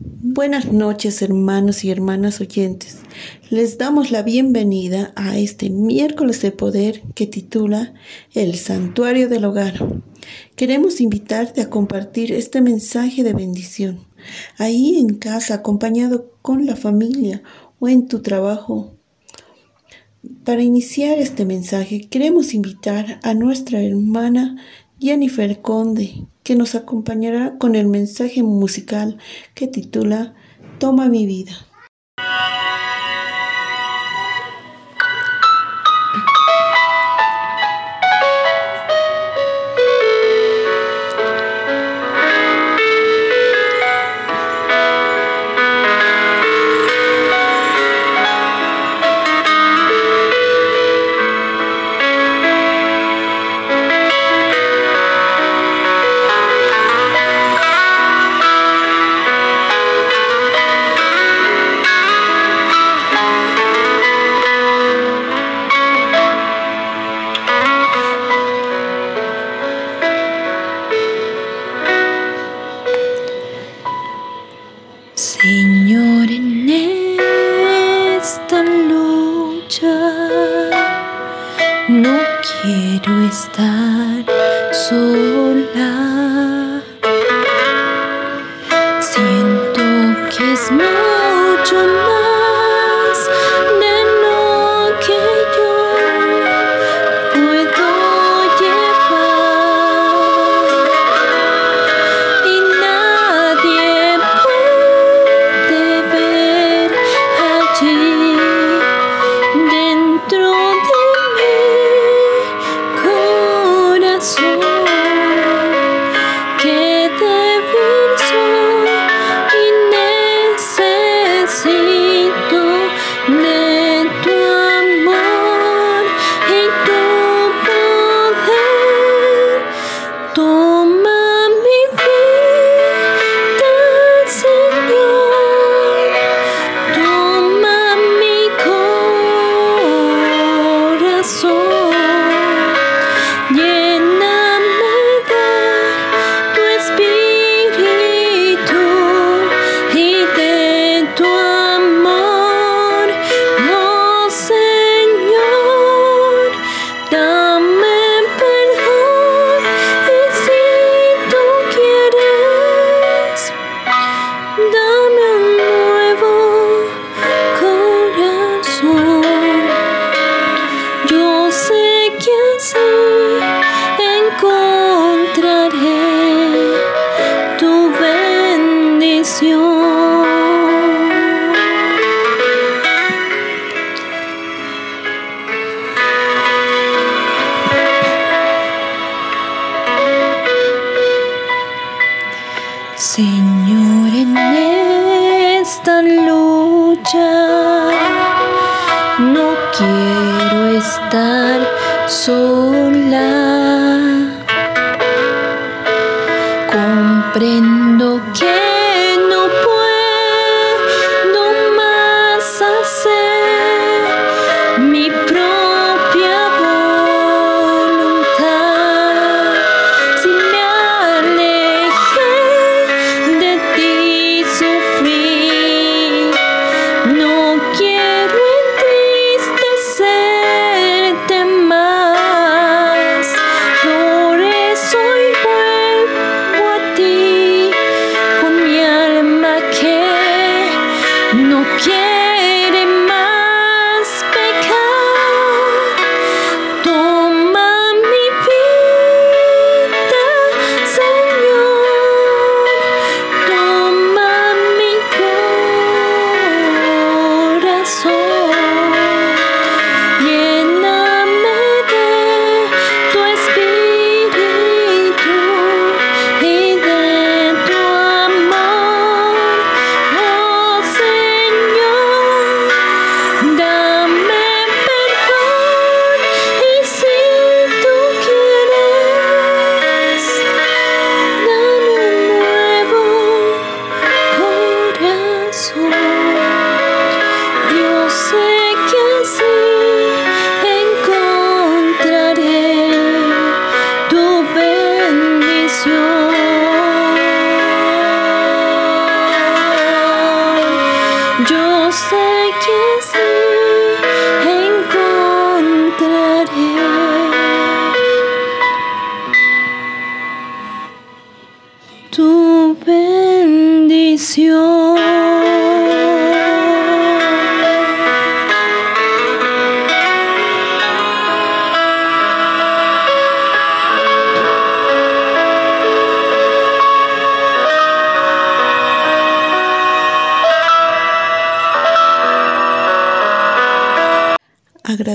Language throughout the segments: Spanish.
Buenas noches hermanos y hermanas oyentes. Les damos la bienvenida a este miércoles de poder que titula El Santuario del Hogar. Queremos invitarte a compartir este mensaje de bendición, ahí en casa acompañado con la familia o en tu trabajo. Para iniciar este mensaje queremos invitar a nuestra hermana Jennifer Conde, que nos acompañará con el mensaje musical que titula Toma mi vida. Señor, en esta lucha no quiero estar solo. So Yo sé que sí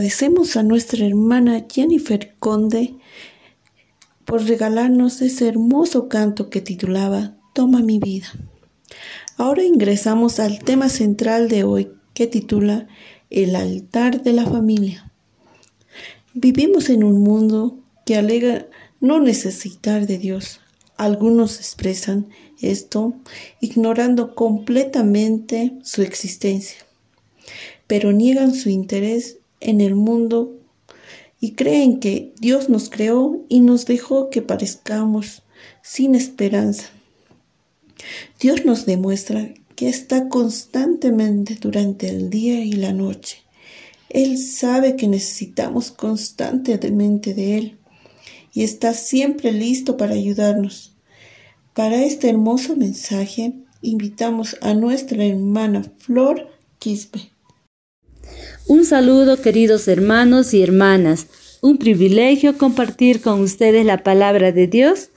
Agradecemos a nuestra hermana Jennifer Conde por regalarnos ese hermoso canto que titulaba Toma mi vida. Ahora ingresamos al tema central de hoy que titula El altar de la familia. Vivimos en un mundo que alega no necesitar de Dios. Algunos expresan esto ignorando completamente su existencia, pero niegan su interés en el mundo y creen que Dios nos creó y nos dejó que parezcamos sin esperanza. Dios nos demuestra que está constantemente durante el día y la noche. Él sabe que necesitamos constantemente de Él y está siempre listo para ayudarnos. Para este hermoso mensaje invitamos a nuestra hermana Flor Quispe. Un saludo queridos hermanos y hermanas. Un privilegio compartir con ustedes la palabra de Dios.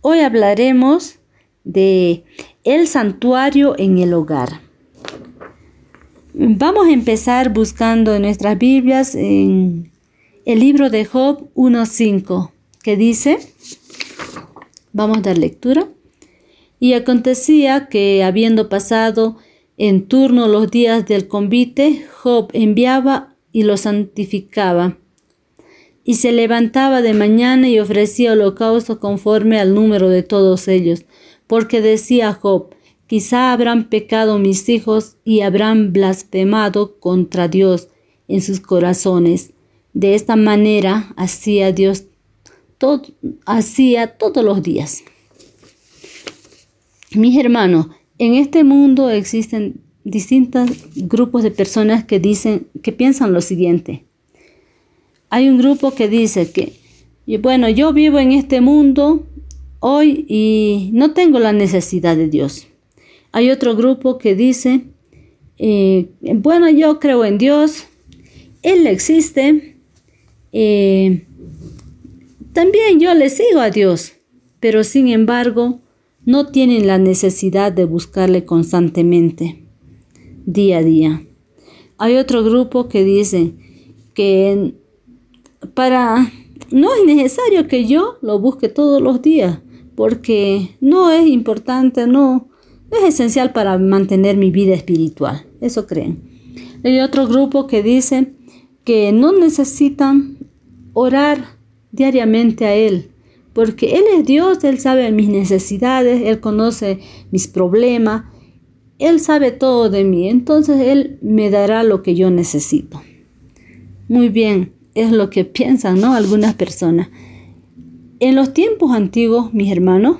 Hoy hablaremos de el santuario en el hogar. Vamos a empezar buscando en nuestras Biblias en el libro de Job 1.5, que dice, vamos a dar lectura. Y acontecía que habiendo pasado en turno los días del convite, Job enviaba y lo santificaba. Y se levantaba de mañana y ofrecía holocausto conforme al número de todos ellos, porque decía Job, quizá habrán pecado mis hijos y habrán blasfemado contra Dios en sus corazones. De esta manera hacía Dios todo, hacía todos los días. Mis hermanos, en este mundo existen distintos grupos de personas que dicen, que piensan lo siguiente. Hay un grupo que dice que, bueno, yo vivo en este mundo hoy y no tengo la necesidad de Dios. Hay otro grupo que dice, eh, bueno, yo creo en Dios, Él existe, eh, también yo le sigo a Dios, pero sin embargo, no tienen la necesidad de buscarle constantemente, día a día. Hay otro grupo que dice que para no es necesario que yo lo busque todos los días, porque no es importante, no, es esencial para mantener mi vida espiritual. Eso creen. Hay otro grupo que dice que no necesitan orar diariamente a Él, porque Él es Dios, Él sabe mis necesidades, Él conoce mis problemas, Él sabe todo de mí, entonces Él me dará lo que yo necesito. Muy bien, es lo que piensan, ¿no? Algunas personas. En los tiempos antiguos, mis hermanos,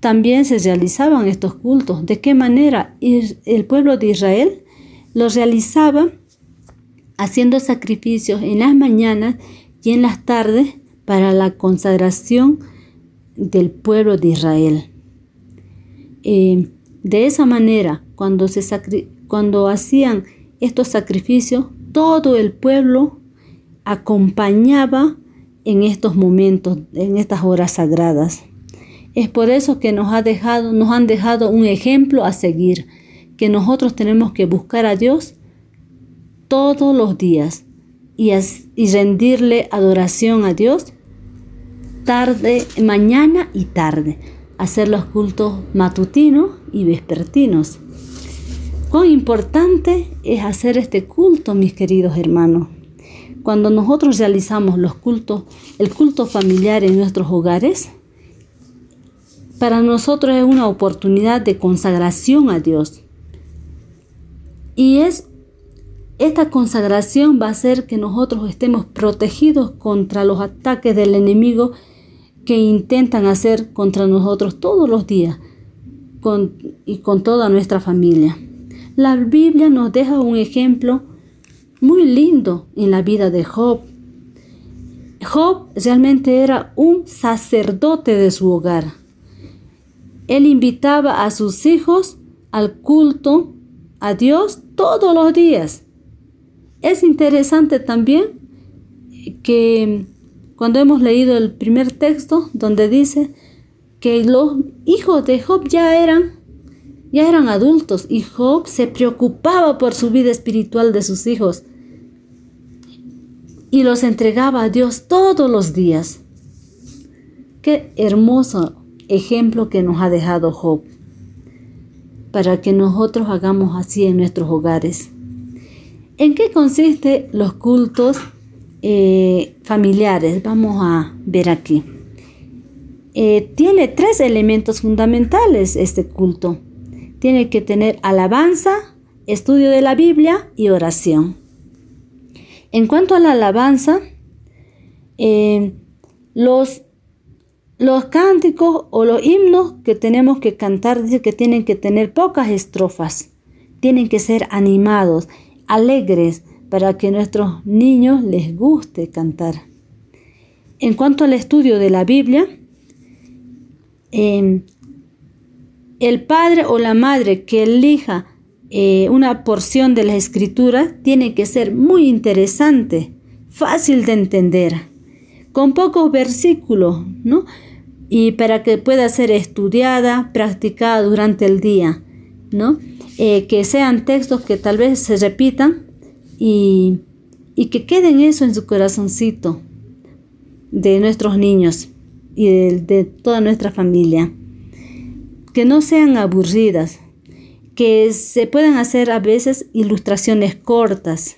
también se realizaban estos cultos. ¿De qué manera? El pueblo de Israel los realizaba haciendo sacrificios en las mañanas y en las tardes para la consagración del pueblo de Israel. Eh, de esa manera, cuando, cuando hacían estos sacrificios, todo el pueblo acompañaba en estos momentos, en estas horas sagradas. Es por eso que nos, ha dejado, nos han dejado un ejemplo a seguir, que nosotros tenemos que buscar a Dios todos los días y, rendirle adoración a Dios tarde, mañana y tarde, hacer los cultos matutinos y vespertinos. Cuán importante es hacer este culto, mis queridos hermanos. Cuando nosotros realizamos los cultos, el culto familiar en nuestros hogares, para nosotros es una oportunidad de consagración a Dios. Y es esta consagración va a hacer que nosotros estemos protegidos contra los ataques del enemigo que intentan hacer contra nosotros todos los días y con toda nuestra familia. La Biblia nos deja un ejemplo muy lindo en la vida de Job. Job realmente era un sacerdote de su hogar. Él invitaba a sus hijos al culto a Dios todos los días. Es interesante también que cuando hemos leído el primer texto donde dice que los hijos de Job ya eran ya eran adultos y Job se preocupaba por su vida espiritual de sus hijos y los entregaba a Dios todos los días. Qué hermoso ejemplo que nos ha dejado Job para que nosotros hagamos así en nuestros hogares. ¿En qué consiste los cultos eh, familiares? Vamos a ver aquí. Eh, tiene tres elementos fundamentales este culto. Tiene que tener alabanza, estudio de la Biblia y oración. En cuanto a la alabanza, eh, los, los cánticos o los himnos que tenemos que cantar dice que tienen que tener pocas estrofas, tienen que ser animados, alegres, para que a nuestros niños les guste cantar. En cuanto al estudio de la Biblia, em, el padre o la madre que elija eh, una porción de la escritura tiene que ser muy interesante, fácil de entender, con pocos versículos, ¿no? Y para que pueda ser estudiada, practicada durante el día, ¿no? Eh, que sean textos que tal vez se repitan y, que queden eso en su corazoncito de nuestros niños y de toda nuestra familia. Que no sean aburridas, que se pueden hacer a veces ilustraciones cortas,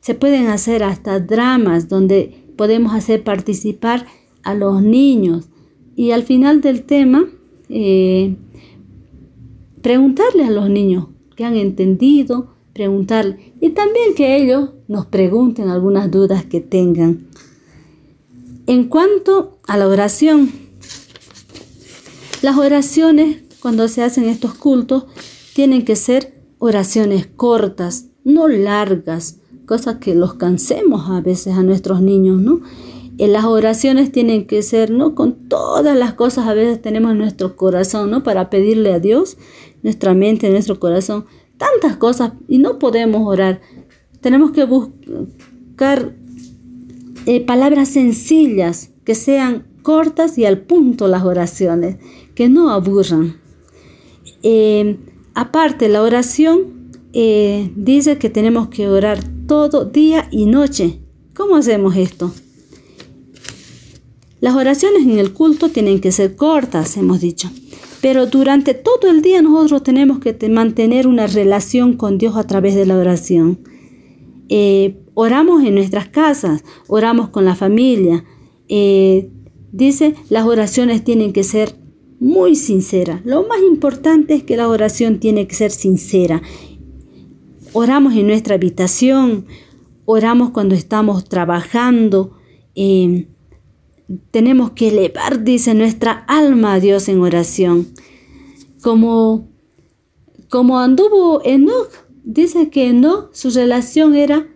se pueden hacer hasta dramas donde podemos hacer participar a los niños y al final del tema eh, preguntarle a los niños que han entendido, preguntarle y también que ellos nos pregunten algunas dudas que tengan. En cuanto a la oración, las oraciones cuando se hacen estos cultos tienen que ser oraciones cortas, no largas, cosas que los cansemos a veces a nuestros niños, ¿no? En las oraciones tienen que ser, ¿no? Con todas las cosas a veces tenemos en nuestro corazón, ¿no? Para pedirle a Dios, nuestra mente, nuestro corazón, tantas cosas y no podemos orar. Tenemos que buscar eh, palabras sencillas, que sean cortas y al punto las oraciones, que no aburran. Eh, Aparte, la oración eh, dice que tenemos que orar todo día y noche. ¿Cómo hacemos esto? Las oraciones en el culto tienen que ser cortas, hemos dicho. Pero durante todo el día nosotros tenemos que mantener una relación con Dios a través de la oración. Eh, oramos en nuestras casas, oramos con la familia. Eh, dice, las oraciones tienen que ser muy sincera. Lo más importante es que la oración tiene que ser sincera. Oramos en nuestra habitación, oramos cuando estamos trabajando. Em, tenemos que elevar, dice, nuestra alma a Dios en oración. Como, como anduvo Enoch, dice que Enoch, su relación era,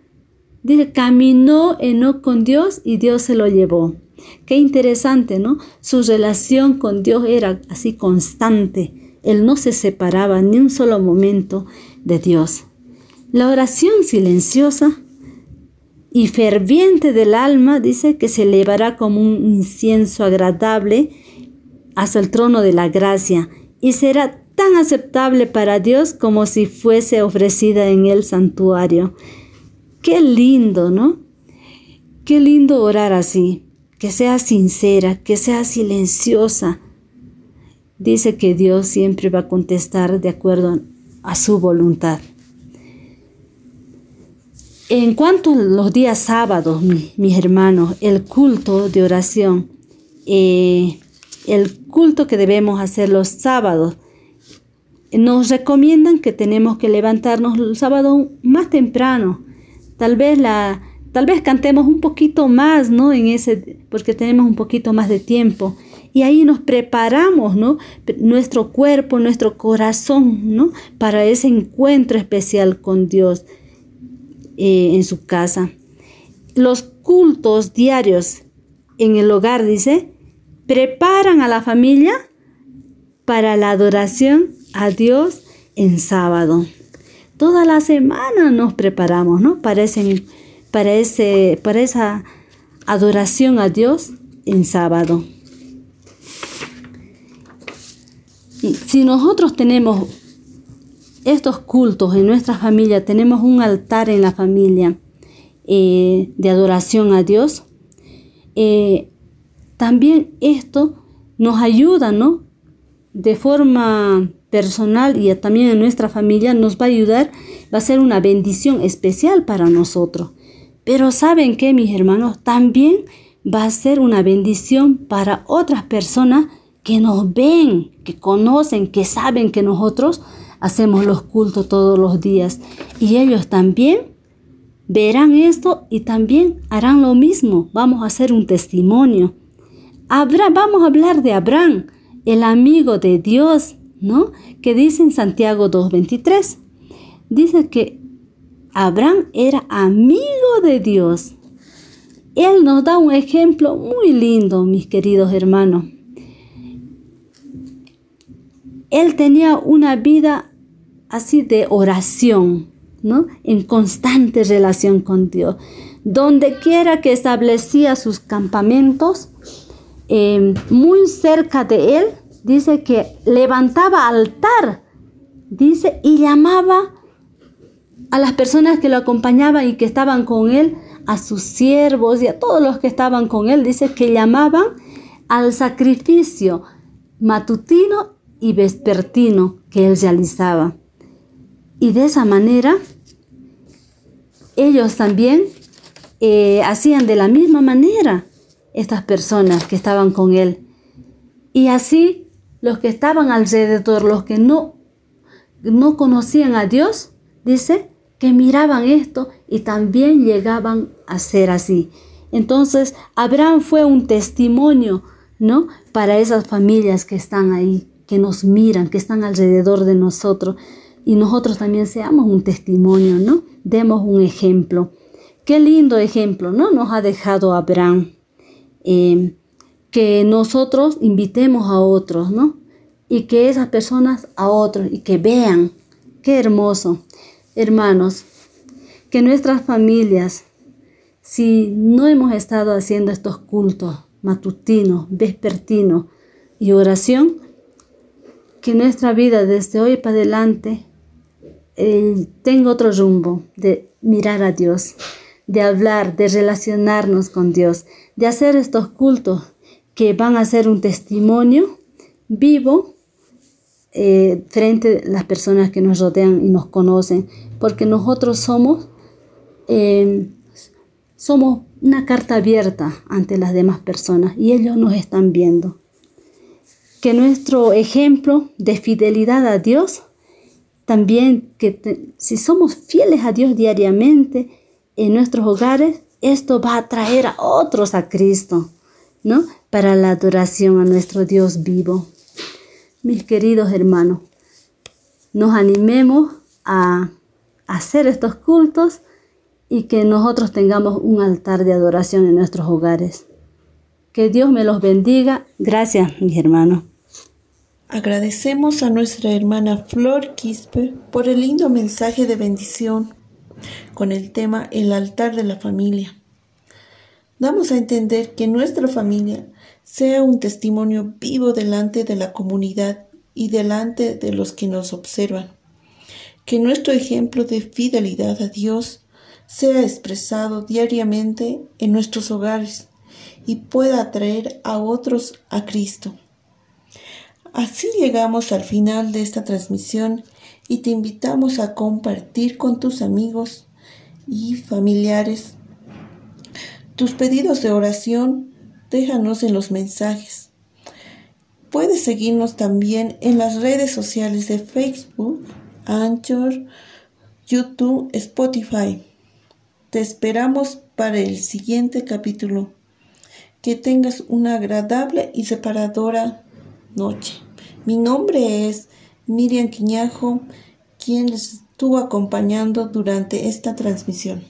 dice, caminó Enoch con Dios y Dios se lo llevó. Qué interesante, ¿no? Su relación con Dios era así constante. Él no se separaba ni un solo momento de Dios. La oración silenciosa y ferviente del alma dice que se elevará como un incienso agradable hasta el trono de la gracia y será tan aceptable para Dios como si fuese ofrecida en el santuario. Qué lindo, ¿no? Qué lindo orar así que sea sincera, que sea silenciosa. Dice que Dios siempre va a contestar de acuerdo a su voluntad. En cuanto a los días sábados, mis hermanos, el culto de oración, eh, el culto que debemos hacer los sábados, nos recomiendan que tenemos que levantarnos el sábado más temprano. Tal vez la, Tal vez cantemos un poquito más, ¿no? En ese, porque tenemos un poquito más de tiempo. Y ahí nos preparamos, ¿no? Nuestro cuerpo, nuestro corazón, ¿no? Para ese encuentro especial con Dios eh, en su casa. Los cultos diarios en el hogar, dice, preparan a la familia para la adoración a Dios en sábado. Toda la semana nos preparamos, ¿no? Para, ese, para, ese, para esa adoración a Dios en sábado. Si nosotros tenemos estos cultos en nuestra familia, tenemos un altar en la familia eh, de adoración a Dios, eh, también esto nos ayuda, ¿no? De forma personal y también en nuestra familia nos va a ayudar, va a ser una bendición especial para nosotros. Pero ¿saben qué, mis hermanos? También va a ser una bendición para otras personas que nos ven, que conocen, que saben que nosotros hacemos los cultos todos los días. Y ellos también verán esto y también harán lo mismo. Vamos a hacer un testimonio. vamos a hablar de Abraham, el amigo de Dios, ¿no? Que dice en Santiago 2.23. Dice que Abraham era amigo de Dios. Él nos da un ejemplo muy lindo, mis queridos hermanos. Él tenía una vida así de oración, ¿no? En constante relación con Dios. Donde quiera que establecía sus campamentos, eh, muy cerca de él, dice que levantaba altar, dice, y llamaba a las personas que lo acompañaban y que estaban con él, a sus siervos y a todos los que estaban con él, dice que llamaban al sacrificio matutino y vespertino que él realizaba. Y de esa manera, ellos también eh, hacían de la misma manera estas personas que estaban con él. Y así los que estaban alrededor, los que no, no conocían a Dios, dice que miraban esto y también llegaban a ser así. Entonces, Abraham fue un testimonio, ¿no? Para esas familias que están ahí, que nos miran, que están alrededor de nosotros. Y nosotros también seamos un testimonio, ¿no? Demos un ejemplo. Qué lindo ejemplo, ¿no? Nos ha dejado Abraham. Eh, que nosotros invitemos a otros, ¿no? Y que esas personas a otros y que vean. Qué hermoso. Hermanos, que nuestras familias, si no hemos estado haciendo estos cultos matutinos, vespertinos y oración, que nuestra vida desde hoy para adelante eh, tenga otro rumbo de mirar a Dios, de hablar, de relacionarnos con Dios, de hacer estos cultos que van a ser un testimonio vivo eh, frente a las personas que nos rodean y nos conocen, porque nosotros somos, eh, somos una carta abierta ante las demás personas y ellos nos están viendo. Que nuestro ejemplo de fidelidad a Dios, también que si somos fieles a Dios diariamente en nuestros hogares, esto va a traer a otros a Cristo, ¿no? para la adoración a nuestro Dios vivo. Mis queridos hermanos, nos animemos a hacer estos cultos y que nosotros tengamos un altar de adoración en nuestros hogares. Que Dios me los bendiga. Gracias, mis hermanos. Agradecemos a nuestra hermana Flor Quispe por el lindo mensaje de bendición con el tema El altar de la familia. Damos a entender que nuestra familia sea un testimonio vivo delante de la comunidad y delante de los que nos observan. Que nuestro ejemplo de fidelidad a Dios sea expresado diariamente en nuestros hogares y pueda atraer a otros a Cristo. Así llegamos al final de esta transmisión y te invitamos a compartir con tus amigos y familiares tus pedidos de oración déjanos en los mensajes. Puedes seguirnos también en las redes sociales de Facebook, Anchor, YouTube, Spotify. Te esperamos para el siguiente capítulo. Que tengas una agradable y separadora noche. Mi nombre es Miriam Quiñajo, quien les estuvo acompañando durante esta transmisión.